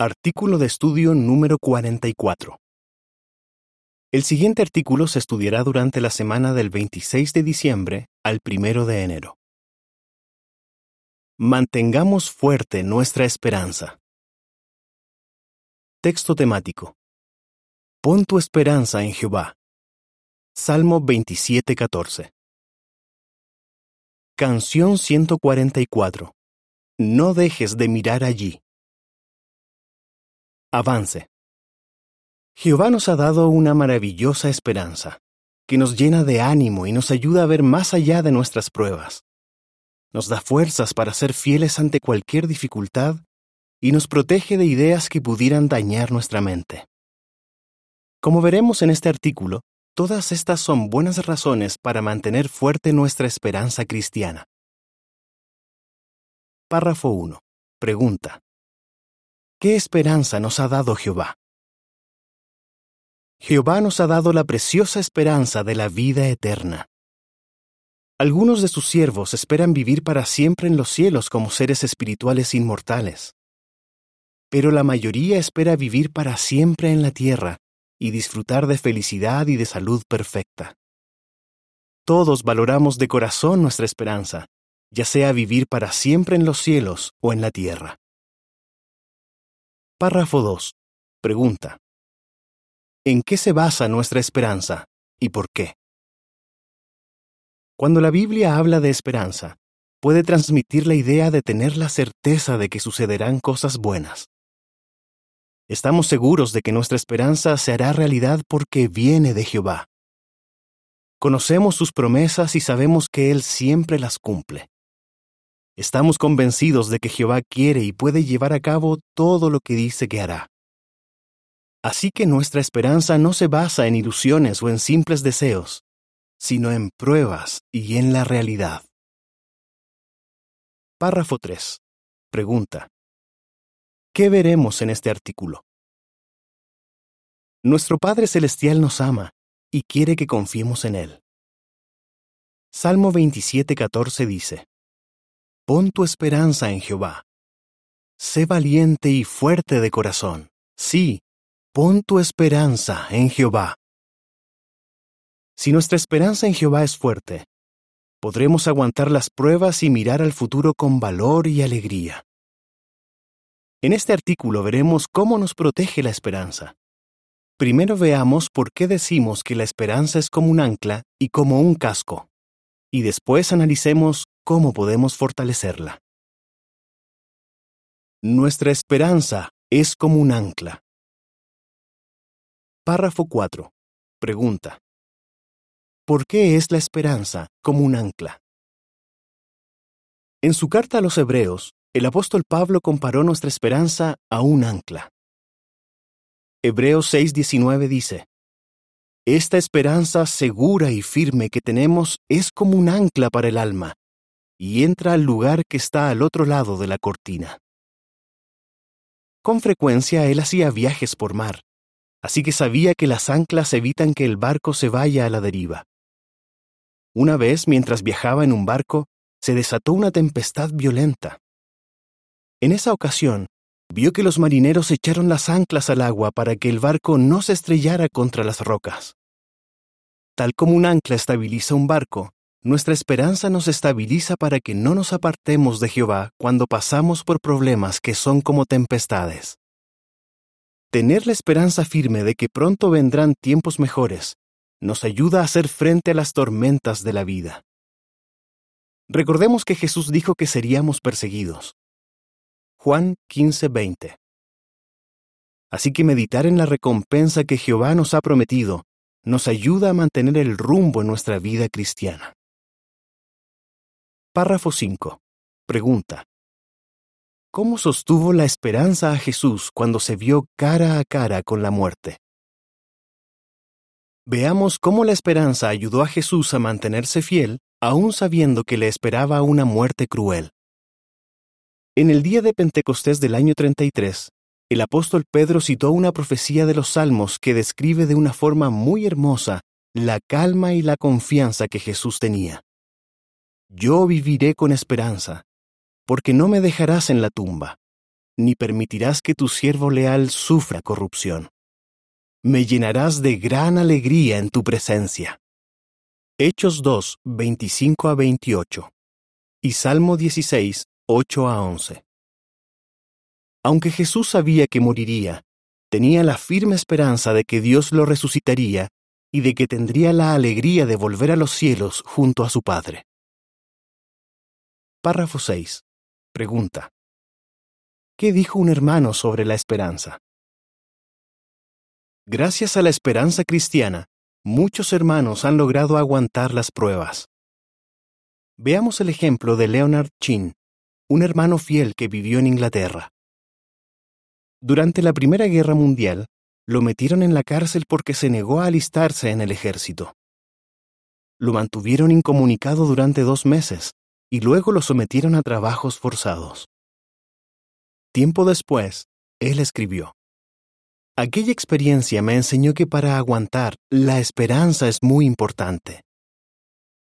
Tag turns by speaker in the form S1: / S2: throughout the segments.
S1: Artículo de estudio número 44. El siguiente artículo se estudiará durante la semana del 26 de diciembre al 1 de enero. Mantengamos fuerte nuestra esperanza. Texto temático. Pon tu esperanza en Jehová. Salmo 27:14. Canción 144. No dejes de mirar allí. Avance. Jehová nos ha dado una maravillosa esperanza, que nos llena de ánimo y nos ayuda a ver más allá de nuestras pruebas. Nos da fuerzas para ser fieles ante cualquier dificultad y nos protege de ideas que pudieran dañar nuestra mente. Como veremos en este artículo, todas estas son buenas razones para mantener fuerte nuestra esperanza cristiana. Párrafo 1. Pregunta. ¿Qué esperanza nos ha dado Jehová? Jehová nos ha dado la preciosa esperanza de la vida eterna. Algunos de sus siervos esperan vivir para siempre en los cielos como seres espirituales inmortales. Pero la mayoría espera vivir para siempre en la tierra y disfrutar de felicidad y de salud perfecta. Todos valoramos de corazón nuestra esperanza, ya sea vivir para siempre en los cielos o en la tierra. Párrafo 2. Pregunta. ¿En qué se basa nuestra esperanza y por qué? Cuando la Biblia habla de esperanza, puede transmitir la idea de tener la certeza de que sucederán cosas buenas. Estamos seguros de que nuestra esperanza se hará realidad porque viene de Jehová. Conocemos sus promesas y sabemos que Él siempre las cumple. Estamos convencidos de que Jehová quiere y puede llevar a cabo todo lo que dice que hará. Así que nuestra esperanza no se basa en ilusiones o en simples deseos, sino en pruebas y en la realidad. Párrafo 3. Pregunta. ¿Qué veremos en este artículo? Nuestro Padre Celestial nos ama y quiere que confiemos en Él. Salmo 27:14 dice, Pon tu esperanza en Jehová. Sé valiente y fuerte de corazón. Sí, Pon tu esperanza en Jehová. Si nuestra esperanza en Jehová es fuerte, podremos aguantar las pruebas y mirar al futuro con valor y alegría. En este artículo veremos cómo nos protege la esperanza. Primero veamos por qué decimos que la esperanza es como un ancla y como un casco, y después analicemos cómo podemos fortalecerla. Nuestra esperanza es como un ancla. Párrafo 4. Pregunta. ¿Por qué es la esperanza como un ancla? En su carta a los Hebreos, el apóstol Pablo comparó nuestra esperanza a un ancla. Hebreos 6:19 dice, Esta esperanza segura y firme que tenemos es como un ancla para el alma, y entra al lugar que está al otro lado de la cortina. Con frecuencia él hacía viajes por mar, así que sabía que las anclas evitan que el barco se vaya a la deriva. Una vez, mientras viajaba en un barco, se desató una tempestad violenta. En esa ocasión, vio que los marineros echaron las anclas al agua para que el barco no se estrellara contra las rocas. Tal como un ancla estabiliza un barco, nuestra esperanza nos estabiliza para que no nos apartemos de Jehová cuando pasamos por problemas que son como tempestades. Tener la esperanza firme de que pronto vendrán tiempos mejores nos ayuda a hacer frente a las tormentas de la vida. Recordemos que Jesús dijo que seríamos perseguidos. Juan 15:20. Así que meditar en la recompensa que Jehová nos ha prometido nos ayuda a mantener el rumbo en nuestra vida cristiana. Párrafo 5. Pregunta. ¿Cómo sostuvo la esperanza a Jesús cuando se vio cara a cara con la muerte? Veamos cómo la esperanza ayudó a Jesús a mantenerse fiel, aun sabiendo que le esperaba una muerte cruel. En el día de Pentecostés del año 33, el apóstol Pedro citó una profecía de los Salmos que describe de una forma muy hermosa la calma y la confianza que Jesús tenía. Yo viviré con esperanza, porque no me dejarás en la tumba, ni permitirás que tu siervo leal sufra corrupción. Me llenarás de gran alegría en tu presencia. Hechos 2, 25 a 28 y Salmo 16, 8 a 11. Aunque Jesús sabía que moriría, tenía la firme esperanza de que Dios lo resucitaría y de que tendría la alegría de volver a los cielos junto a su Padre. Párrafo 6. Pregunta. ¿Qué dijo un hermano sobre la esperanza? Gracias a la esperanza cristiana, muchos hermanos han logrado aguantar las pruebas. Veamos el ejemplo de Leonard Chin, un hermano fiel que vivió en Inglaterra. Durante la Primera Guerra Mundial, lo metieron en la cárcel porque se negó a alistarse en el ejército. Lo mantuvieron incomunicado durante dos meses y luego lo sometieron a trabajos forzados. Tiempo después, él escribió, Aquella experiencia me enseñó que para aguantar, la esperanza es muy importante.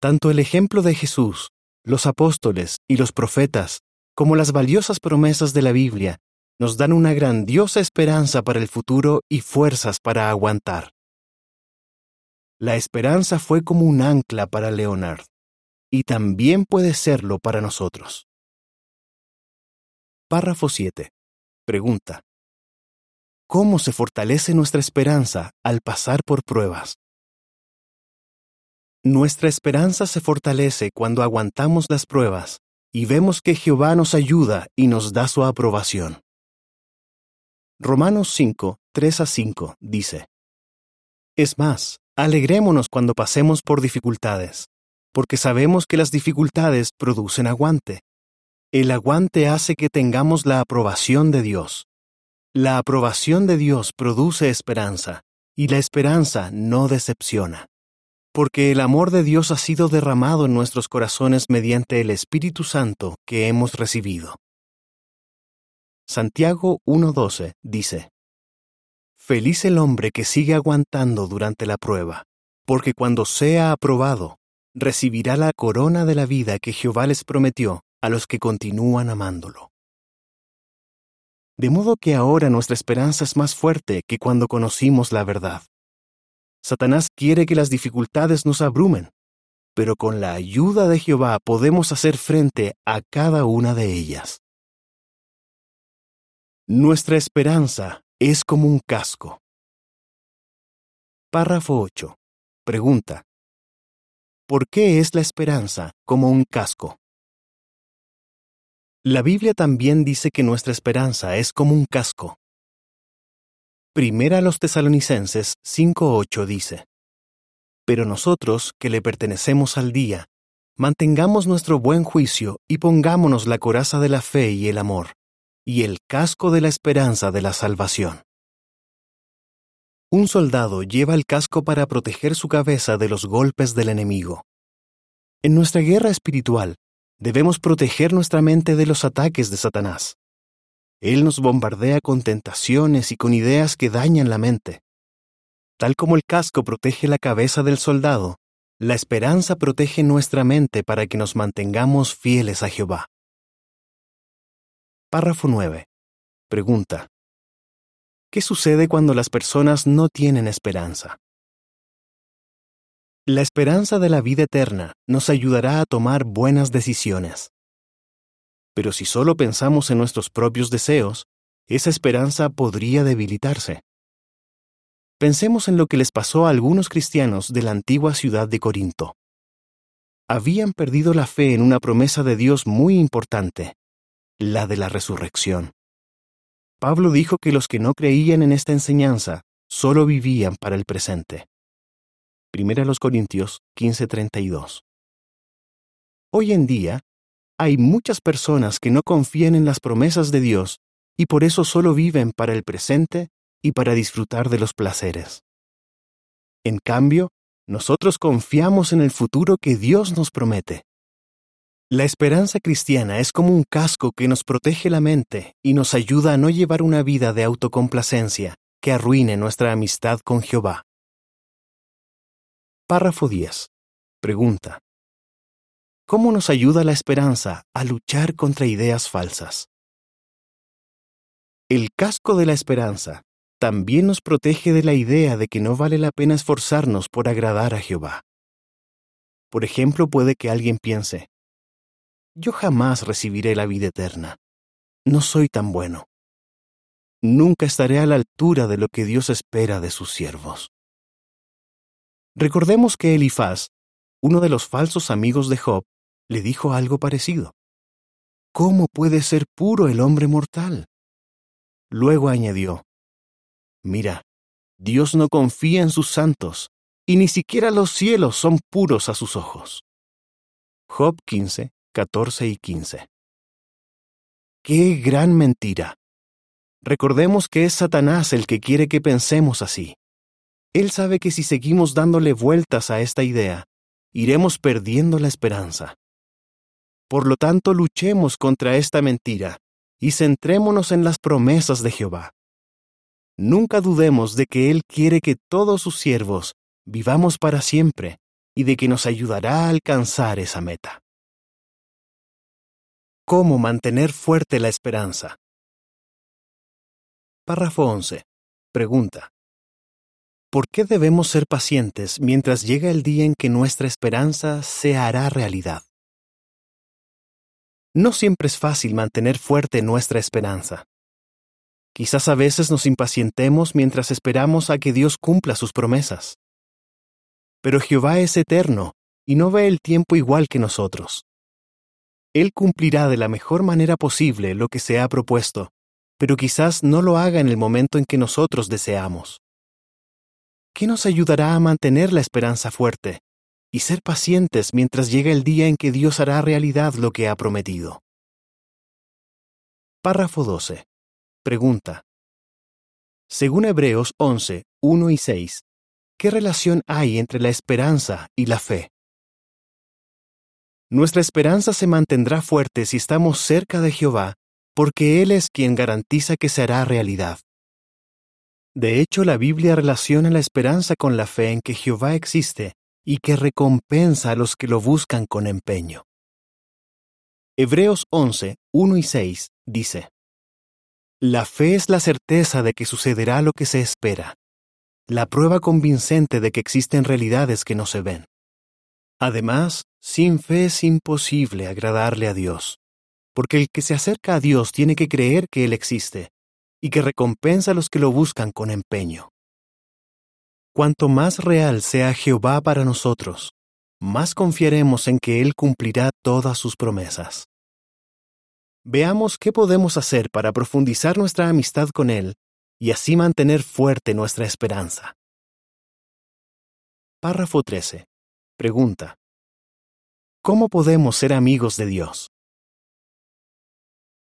S1: Tanto el ejemplo de Jesús, los apóstoles y los profetas, como las valiosas promesas de la Biblia, nos dan una grandiosa esperanza para el futuro y fuerzas para aguantar. La esperanza fue como un ancla para Leonard, y también puede serlo para nosotros. Párrafo 7. Pregunta. ¿Cómo se fortalece nuestra esperanza al pasar por pruebas? Nuestra esperanza se fortalece cuando aguantamos las pruebas y vemos que Jehová nos ayuda y nos da su aprobación. Romanos 5, 3 a 5 dice, Es más, alegrémonos cuando pasemos por dificultades, porque sabemos que las dificultades producen aguante. El aguante hace que tengamos la aprobación de Dios. La aprobación de Dios produce esperanza, y la esperanza no decepciona porque el amor de Dios ha sido derramado en nuestros corazones mediante el Espíritu Santo que hemos recibido. Santiago 1.12 dice, Feliz el hombre que sigue aguantando durante la prueba, porque cuando sea aprobado, recibirá la corona de la vida que Jehová les prometió a los que continúan amándolo. De modo que ahora nuestra esperanza es más fuerte que cuando conocimos la verdad. Satanás quiere que las dificultades nos abrumen, pero con la ayuda de Jehová podemos hacer frente a cada una de ellas. Nuestra esperanza es como un casco. Párrafo 8. Pregunta. ¿Por qué es la esperanza como un casco? La Biblia también dice que nuestra esperanza es como un casco. Primera a los tesalonicenses 5.8 dice, Pero nosotros, que le pertenecemos al día, mantengamos nuestro buen juicio y pongámonos la coraza de la fe y el amor, y el casco de la esperanza de la salvación. Un soldado lleva el casco para proteger su cabeza de los golpes del enemigo. En nuestra guerra espiritual, debemos proteger nuestra mente de los ataques de Satanás. Él nos bombardea con tentaciones y con ideas que dañan la mente. Tal como el casco protege la cabeza del soldado, la esperanza protege nuestra mente para que nos mantengamos fieles a Jehová. Párrafo 9. Pregunta. ¿Qué sucede cuando las personas no tienen esperanza? La esperanza de la vida eterna nos ayudará a tomar buenas decisiones. Pero si solo pensamos en nuestros propios deseos, esa esperanza podría debilitarse. Pensemos en lo que les pasó a algunos cristianos de la antigua ciudad de Corinto. Habían perdido la fe en una promesa de Dios muy importante, la de la resurrección. Pablo dijo que los que no creían en esta enseñanza solo vivían para el presente. Primera los Corintios 15:32. Hoy en día, hay muchas personas que no confían en las promesas de Dios y por eso solo viven para el presente y para disfrutar de los placeres. En cambio, nosotros confiamos en el futuro que Dios nos promete. La esperanza cristiana es como un casco que nos protege la mente y nos ayuda a no llevar una vida de autocomplacencia que arruine nuestra amistad con Jehová. Párrafo 10. Pregunta. ¿Cómo nos ayuda la esperanza a luchar contra ideas falsas? El casco de la esperanza también nos protege de la idea de que no vale la pena esforzarnos por agradar a Jehová. Por ejemplo, puede que alguien piense, yo jamás recibiré la vida eterna. No soy tan bueno. Nunca estaré a la altura de lo que Dios espera de sus siervos. Recordemos que Elifaz, uno de los falsos amigos de Job, le dijo algo parecido. ¿Cómo puede ser puro el hombre mortal? Luego añadió, Mira, Dios no confía en sus santos, y ni siquiera los cielos son puros a sus ojos. Job 15, 14 y 15. ¡Qué gran mentira! Recordemos que es Satanás el que quiere que pensemos así. Él sabe que si seguimos dándole vueltas a esta idea, iremos perdiendo la esperanza. Por lo tanto, luchemos contra esta mentira y centrémonos en las promesas de Jehová. Nunca dudemos de que Él quiere que todos sus siervos vivamos para siempre y de que nos ayudará a alcanzar esa meta. ¿Cómo mantener fuerte la esperanza? Párrafo 11. Pregunta. ¿Por qué debemos ser pacientes mientras llega el día en que nuestra esperanza se hará realidad? No siempre es fácil mantener fuerte nuestra esperanza. Quizás a veces nos impacientemos mientras esperamos a que Dios cumpla sus promesas. Pero Jehová es eterno y no ve el tiempo igual que nosotros. Él cumplirá de la mejor manera posible lo que se ha propuesto, pero quizás no lo haga en el momento en que nosotros deseamos. ¿Qué nos ayudará a mantener la esperanza fuerte y ser pacientes mientras llega el día en que Dios hará realidad lo que ha prometido? Párrafo 12. Pregunta. Según Hebreos 11, 1 y 6, ¿qué relación hay entre la esperanza y la fe? Nuestra esperanza se mantendrá fuerte si estamos cerca de Jehová, porque Él es quien garantiza que se hará realidad. De hecho, la Biblia relaciona la esperanza con la fe en que Jehová existe y que recompensa a los que lo buscan con empeño. Hebreos 11, 1 y 6 dice, La fe es la certeza de que sucederá lo que se espera, la prueba convincente de que existen realidades que no se ven. Además, sin fe es imposible agradarle a Dios, porque el que se acerca a Dios tiene que creer que Él existe y que recompensa a los que lo buscan con empeño. Cuanto más real sea Jehová para nosotros, más confiaremos en que Él cumplirá todas sus promesas. Veamos qué podemos hacer para profundizar nuestra amistad con Él y así mantener fuerte nuestra esperanza. Párrafo 13. Pregunta. ¿Cómo podemos ser amigos de Dios?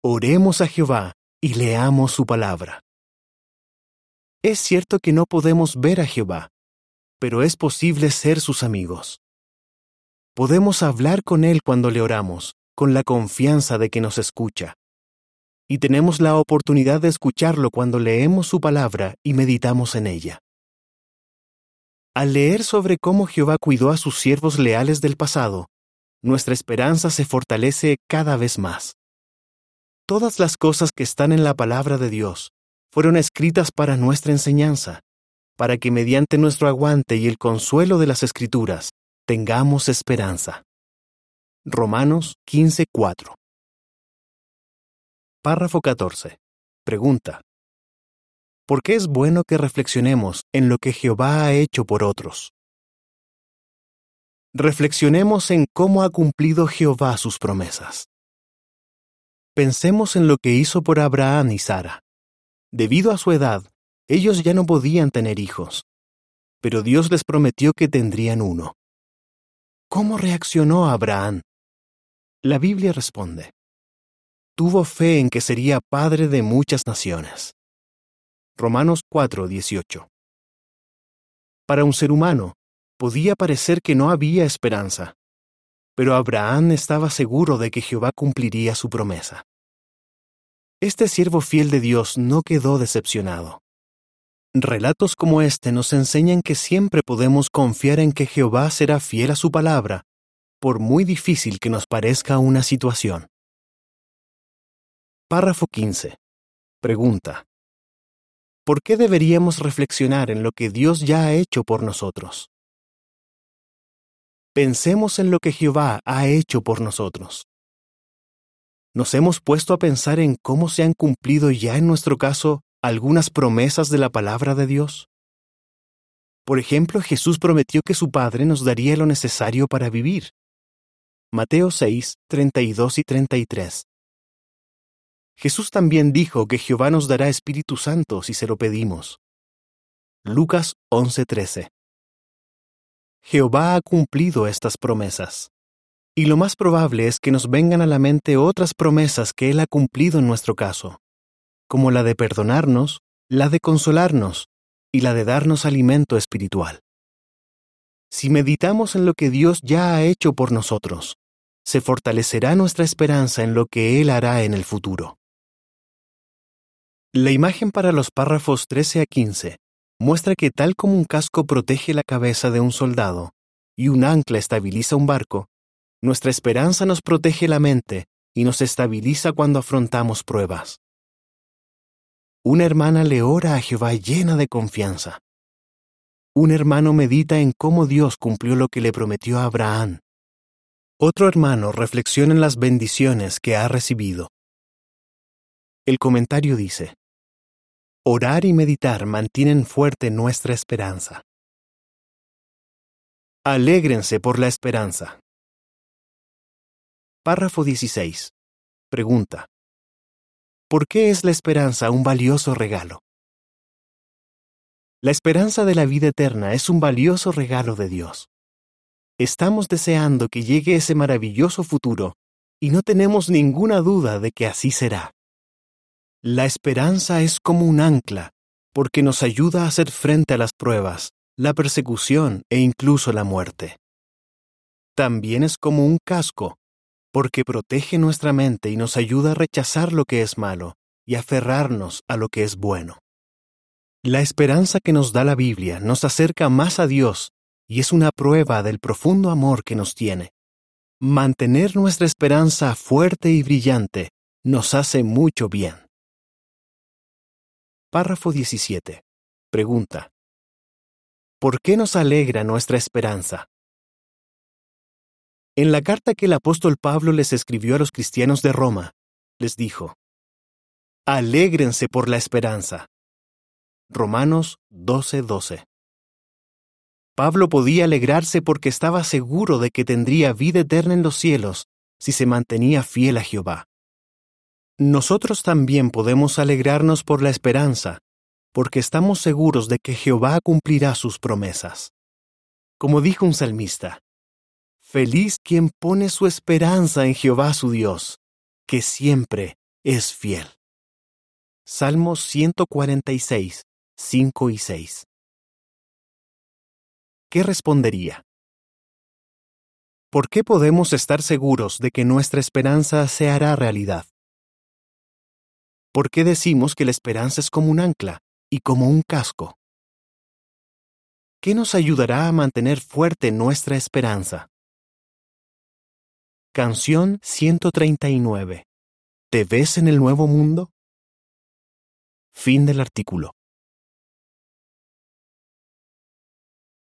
S1: Oremos a Jehová y leamos su palabra. Es cierto que no podemos ver a Jehová, pero es posible ser sus amigos. Podemos hablar con Él cuando le oramos, con la confianza de que nos escucha. Y tenemos la oportunidad de escucharlo cuando leemos su palabra y meditamos en ella. Al leer sobre cómo Jehová cuidó a sus siervos leales del pasado, nuestra esperanza se fortalece cada vez más. Todas las cosas que están en la palabra de Dios fueron escritas para nuestra enseñanza, para que mediante nuestro aguante y el consuelo de las Escrituras tengamos esperanza. Romanos 15:4 Párrafo 14. Pregunta. ¿Por qué es bueno que reflexionemos en lo que Jehová ha hecho por otros? Reflexionemos en cómo ha cumplido Jehová sus promesas. Pensemos en lo que hizo por Abraham y Sara. Debido a su edad, ellos ya no podían tener hijos, pero Dios les prometió que tendrían uno. ¿Cómo reaccionó Abraham? La Biblia responde, tuvo fe en que sería padre de muchas naciones. Romanos 4:18. Para un ser humano, podía parecer que no había esperanza, pero Abraham estaba seguro de que Jehová cumpliría su promesa. Este siervo fiel de Dios no quedó decepcionado. Relatos como este nos enseñan que siempre podemos confiar en que Jehová será fiel a su palabra, por muy difícil que nos parezca una situación. Párrafo 15. Pregunta. ¿Por qué deberíamos reflexionar en lo que Dios ya ha hecho por nosotros? Pensemos en lo que Jehová ha hecho por nosotros. ¿Nos hemos puesto a pensar en cómo se han cumplido ya en nuestro caso algunas promesas de la palabra de Dios? Por ejemplo, Jesús prometió que su Padre nos daría lo necesario para vivir. Mateo 6, 32 y 33. Jesús también dijo que Jehová nos dará Espíritu Santo si se lo pedimos. Lucas 11:13. Jehová ha cumplido estas promesas. Y lo más probable es que nos vengan a la mente otras promesas que Él ha cumplido en nuestro caso, como la de perdonarnos, la de consolarnos y la de darnos alimento espiritual. Si meditamos en lo que Dios ya ha hecho por nosotros, se fortalecerá nuestra esperanza en lo que Él hará en el futuro. La imagen para los párrafos 13 a 15 muestra que tal como un casco protege la cabeza de un soldado y un ancla estabiliza un barco, nuestra esperanza nos protege la mente y nos estabiliza cuando afrontamos pruebas una hermana le ora a Jehová llena de confianza. Un hermano medita en cómo Dios cumplió lo que le prometió a Abraham. Otro hermano reflexiona en las bendiciones que ha recibido. El comentario dice, Orar y meditar mantienen fuerte nuestra esperanza. Alégrense por la esperanza. Párrafo 16. Pregunta. ¿Por qué es la esperanza un valioso regalo? La esperanza de la vida eterna es un valioso regalo de Dios. Estamos deseando que llegue ese maravilloso futuro y no tenemos ninguna duda de que así será. La esperanza es como un ancla, porque nos ayuda a hacer frente a las pruebas, la persecución e incluso la muerte. También es como un casco, porque protege nuestra mente y nos ayuda a rechazar lo que es malo y aferrarnos a lo que es bueno. La esperanza que nos da la Biblia nos acerca más a Dios y es una prueba del profundo amor que nos tiene. Mantener nuestra esperanza fuerte y brillante nos hace mucho bien. Párrafo 17. Pregunta. ¿Por qué nos alegra nuestra esperanza? En la carta que el apóstol Pablo les escribió a los cristianos de Roma, les dijo, Alégrense por la esperanza. Romanos 12:12. Pablo podía alegrarse porque estaba seguro de que tendría vida eterna en los cielos si se mantenía fiel a Jehová. Nosotros también podemos alegrarnos por la esperanza, porque estamos seguros de que Jehová cumplirá sus promesas. Como dijo un salmista, Feliz quien pone su esperanza en Jehová su Dios, que siempre es fiel. Salmos 146, 5 y 6. ¿Qué respondería? ¿Por qué podemos estar seguros de que nuestra esperanza se hará realidad? ¿Por qué decimos que la esperanza es como un ancla y como un casco? ¿Qué nos ayudará a mantener fuerte nuestra esperanza? Canción 139. ¿Te ves en el nuevo mundo? Fin del artículo.